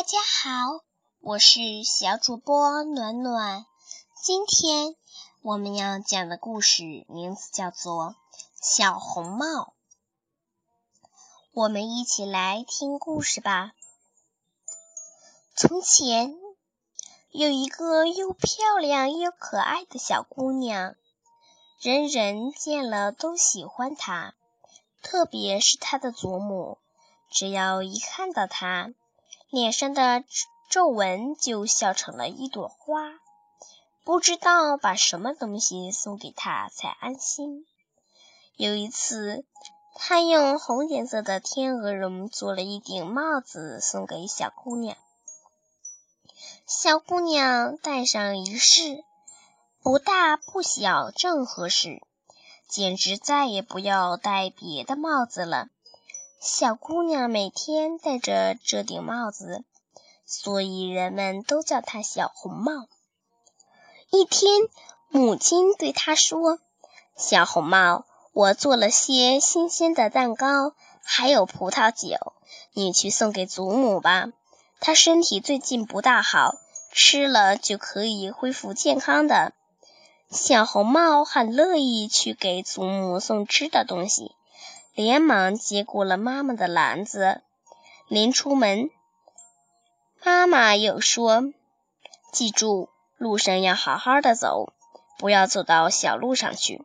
大家好，我是小主播暖暖。今天我们要讲的故事名字叫做《小红帽》。我们一起来听故事吧。从前有一个又漂亮又可爱的小姑娘，人人见了都喜欢她，特别是她的祖母。只要一看到她，脸上的皱纹就笑成了一朵花，不知道把什么东西送给她才安心。有一次，他用红颜色的天鹅绒做了一顶帽子送给小姑娘。小姑娘戴上一试，不大不小，正合适，简直再也不要戴别的帽子了。小姑娘每天戴着这顶帽子，所以人们都叫她小红帽。一天，母亲对她说：“小红帽，我做了些新鲜的蛋糕，还有葡萄酒，你去送给祖母吧。她身体最近不大好，吃了就可以恢复健康的。”小红帽很乐意去给祖母送吃的东西。连忙接过了妈妈的篮子，临出门，妈妈又说：“记住，路上要好好的走，不要走到小路上去，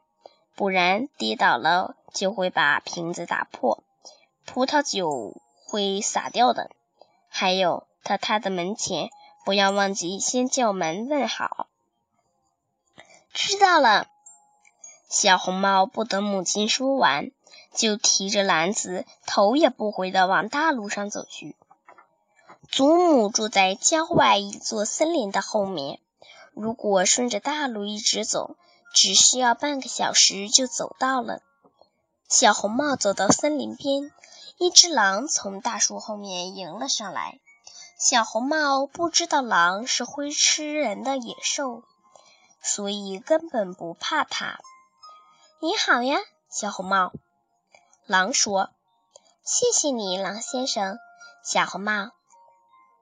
不然跌倒了就会把瓶子打破，葡萄酒会洒掉的。还有，到他的门前，不要忘记先叫门问好。”知道了。小红帽不等母亲说完。就提着篮子，头也不回的往大路上走去。祖母住在郊外一座森林的后面，如果顺着大路一直走，只需要半个小时就走到了。小红帽走到森林边，一只狼从大树后面迎了上来。小红帽不知道狼是会吃人的野兽，所以根本不怕它。你好呀，小红帽。狼说：“谢谢你，狼先生。”小红帽，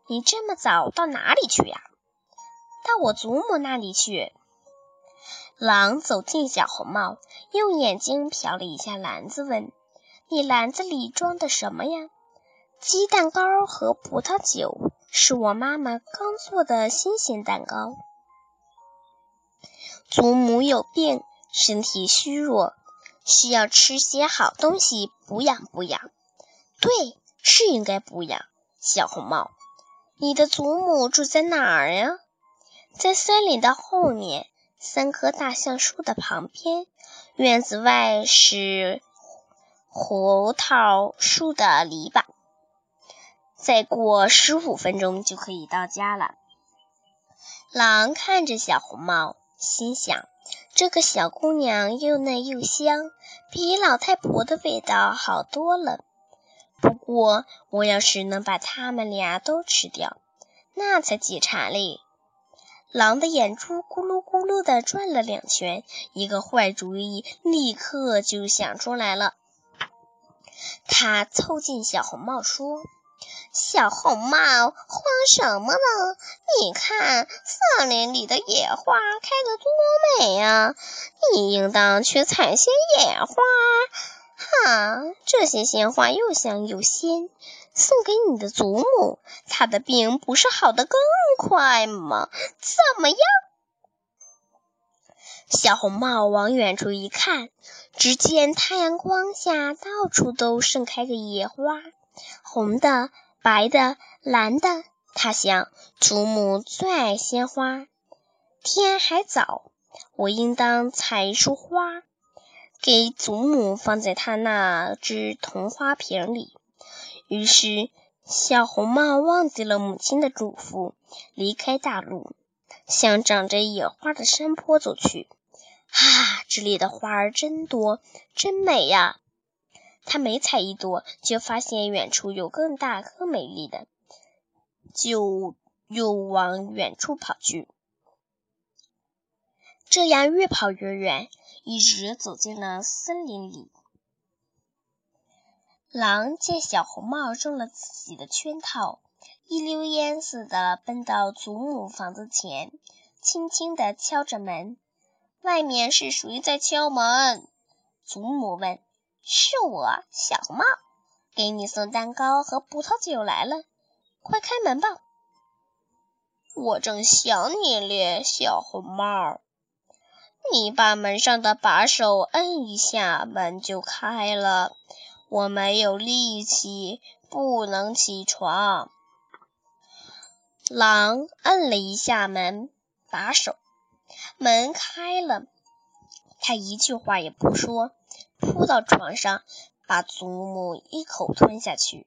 你这么早到哪里去呀？到我祖母那里去。狼走进小红帽，用眼睛瞟了一下篮子，问：“你篮子里装的什么呀？”鸡蛋糕和葡萄酒，是我妈妈刚做的新鲜蛋糕。祖母有病，身体虚弱。需要吃些好东西补养补养，对，是应该补养。小红帽，你的祖母住在哪儿呀？在森林的后面，三棵大橡树的旁边。院子外是胡桃树的篱笆。再过十五分钟就可以到家了。狼看着小红帽，心想。这个小姑娘又嫩又香，比老太婆的味道好多了。不过，我要是能把他们俩都吃掉，那才解馋嘞！狼的眼珠咕噜咕噜地转了两圈，一个坏主意立刻就想出来了。他凑近小红帽说。小红帽，慌什么呢？你看森林里的野花开得多美呀！你应当去采些野花。哈，这些鲜花又香又鲜，送给你的祖母，她的病不是好得更快吗？怎么样？小红帽往远处一看，只见太阳光下到处都盛开着野花，红的。白的、蓝的，他想，祖母最爱鲜花。天还早，我应当采一束花，给祖母放在她那只铜花瓶里。于是，小红帽忘记了母亲的嘱咐，离开大路，向长着野花的山坡走去。啊，这里的花儿真多，真美呀！他每采一朵，就发现远处有更大、更美丽的，就又往远处跑去。这样越跑越远，一直走进了森林里。狼见小红帽中了自己的圈套，一溜烟似的奔到祖母房子前，轻轻地敲着门。外面是谁在敲门？祖母问。是我，小红帽，给你送蛋糕和葡萄酒来了，快开门吧。我正想你咧，小红帽。你把门上的把手摁一下，门就开了。我没有力气，不能起床。狼摁了一下门把手，门开了。他一句话也不说，扑到床上，把祖母一口吞下去。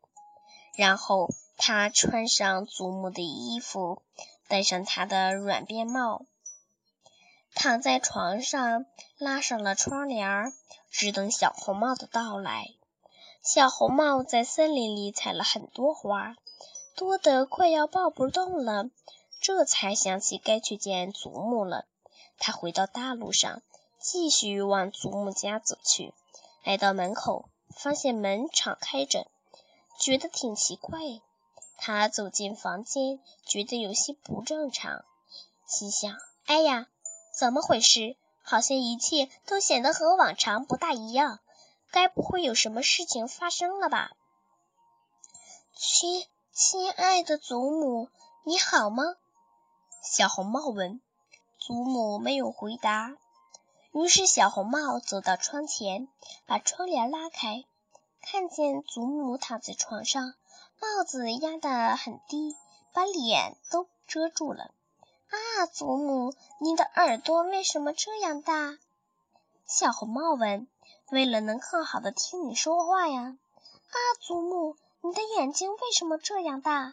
然后他穿上祖母的衣服，戴上他的软便帽，躺在床上，拉上了窗帘，只等小红帽的到来。小红帽在森林里采了很多花，多得快要抱不动了，这才想起该去见祖母了。他回到大路上。继续往祖母家走去，来到门口，发现门敞开着，觉得挺奇怪。他走进房间，觉得有些不正常，心想：“哎呀，怎么回事？好像一切都显得和往常不大一样，该不会有什么事情发生了吧？”亲亲爱的祖母，你好吗？小红帽问。祖母没有回答。于是，小红帽走到窗前，把窗帘拉开，看见祖母躺在床上，帽子压得很低，把脸都遮住了。啊，祖母，你的耳朵为什么这样大？小红帽问。为了能更好的听你说话呀。啊，祖母，你的眼睛为什么这样大？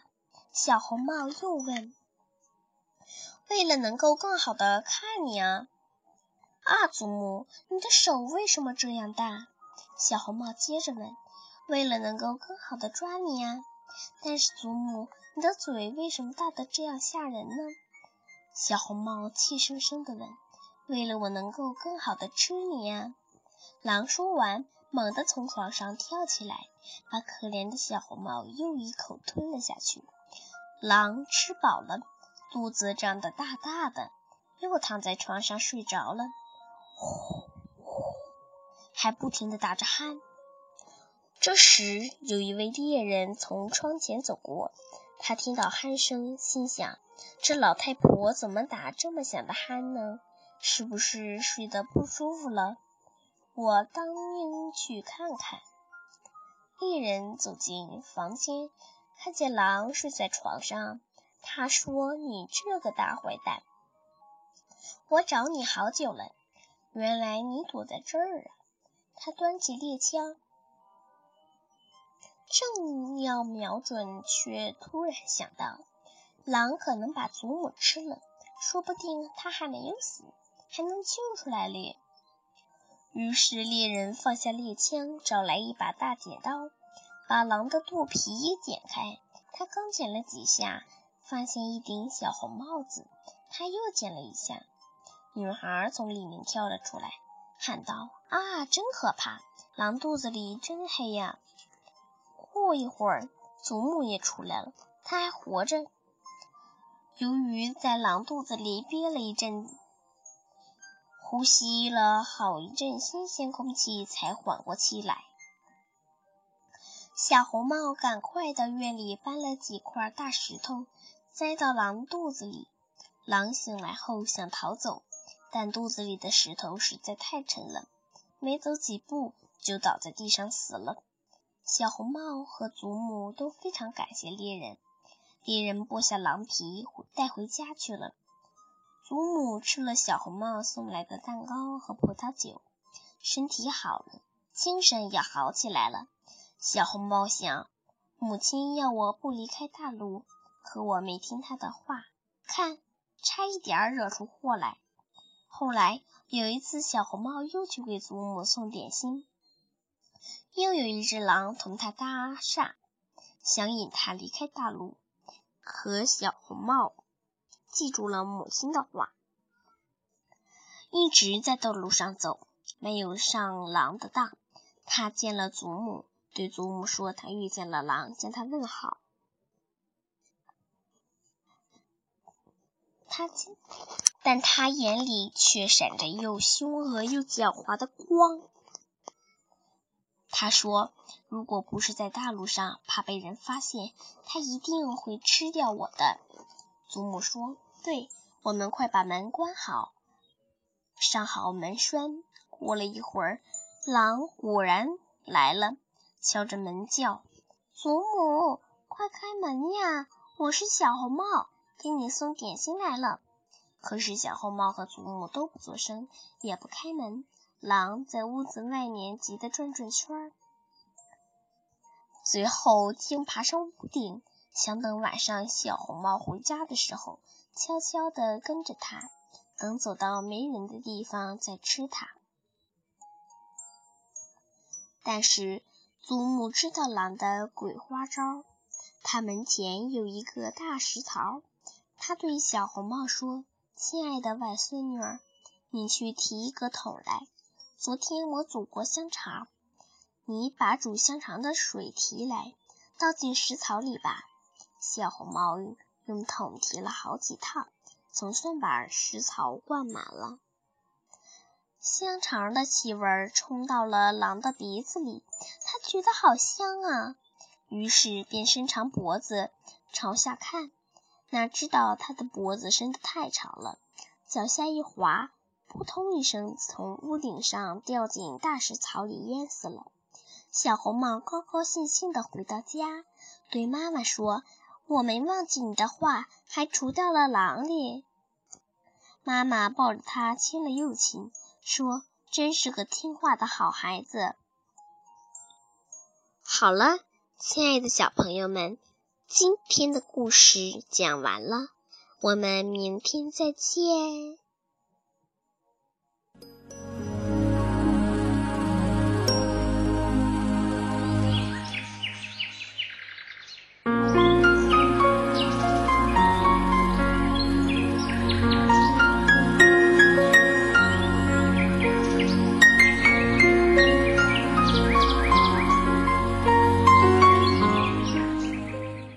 小红帽又问。为了能够更好的看你啊。啊，祖母，你的手为什么这样大？小红帽接着问。为了能够更好的抓你呀。但是祖母，你的嘴为什么大得这样吓人呢？小红帽气生生地问。为了我能够更好的吃你呀。狼说完，猛地从床上跳起来，把可怜的小红帽又一口吞了下去。狼吃饱了，肚子胀得大大的，又躺在床上睡着了。呼呼，还不停地打着鼾。这时，有一位猎人从窗前走过，他听到鼾声，心想：这老太婆怎么打这么响的鼾呢？是不是睡得不舒服了？我当应去看看。猎人走进房间，看见狼睡在床上。他说：“你这个大坏蛋，我找你好久了。”原来你躲在这儿啊！他端起猎枪，正要瞄准，却突然想到，狼可能把祖母吃了，说不定他还没有死，还能救出来咧。于是猎人放下猎枪，找来一把大剪刀，把狼的肚皮剪开。他刚剪了几下，发现一顶小红帽子，他又剪了一下。女孩从里面跳了出来，喊道：“啊，真可怕！狼肚子里真黑呀！”过一会儿，祖母也出来了，她还活着。由于在狼肚子里憋了一阵，呼吸了好一阵新鲜空气，才缓过气来。小红帽赶快到院里搬了几块大石头，塞到狼肚子里。狼醒来后想逃走。但肚子里的石头实在太沉了，没走几步就倒在地上死了。小红帽和祖母都非常感谢猎人，猎人剥下狼皮带回家去了。祖母吃了小红帽送来的蛋糕和葡萄酒，身体好了，精神也好起来了。小红帽想，母亲要我不离开大路，可我没听她的话，看，差一点惹出祸来。后来有一次，小红帽又去给祖母送点心。又有一只狼同他搭讪，想引他离开大陆。可小红帽记住了母亲的话，一直在道路上走，没有上狼的当。他见了祖母，对祖母说他遇见了狼，将他问好。他见。但他眼里却闪着又凶恶又狡猾的光。他说：“如果不是在大路上，怕被人发现，他一定会吃掉我的。”祖母说：“对，我们快把门关好，上好门栓。”过了一会儿，狼果然来了，敲着门叫：“祖母，快开门呀！我是小红帽，给你送点心来了。”可是小红帽和祖母都不作声，也不开门。狼在屋子外面急得转转圈儿，最后竟爬上屋顶，想等晚上小红帽回家的时候，悄悄地跟着他，等走到没人的地方再吃它。但是祖母知道狼的鬼花招，他门前有一个大石槽，他对小红帽说：“亲爱的外孙女儿，你去提一个桶来。”昨天我煮过香肠，你把煮香肠的水提来，倒进石槽里吧。小红帽用桶提了好几趟，总算把食槽灌满了。香肠的气味冲到了狼的鼻子里，他觉得好香啊，于是便伸长脖子朝下看，哪知道他的脖子伸得太长了，脚下一滑。扑通一声，从屋顶上掉进大石槽里，淹死了。小红帽高高兴兴地回到家，对妈妈说：“我没忘记你的话，还除掉了狼哩。”妈妈抱着他亲了又亲，说：“真是个听话的好孩子。”好了，亲爱的小朋友们，今天的故事讲完了，我们明天再见。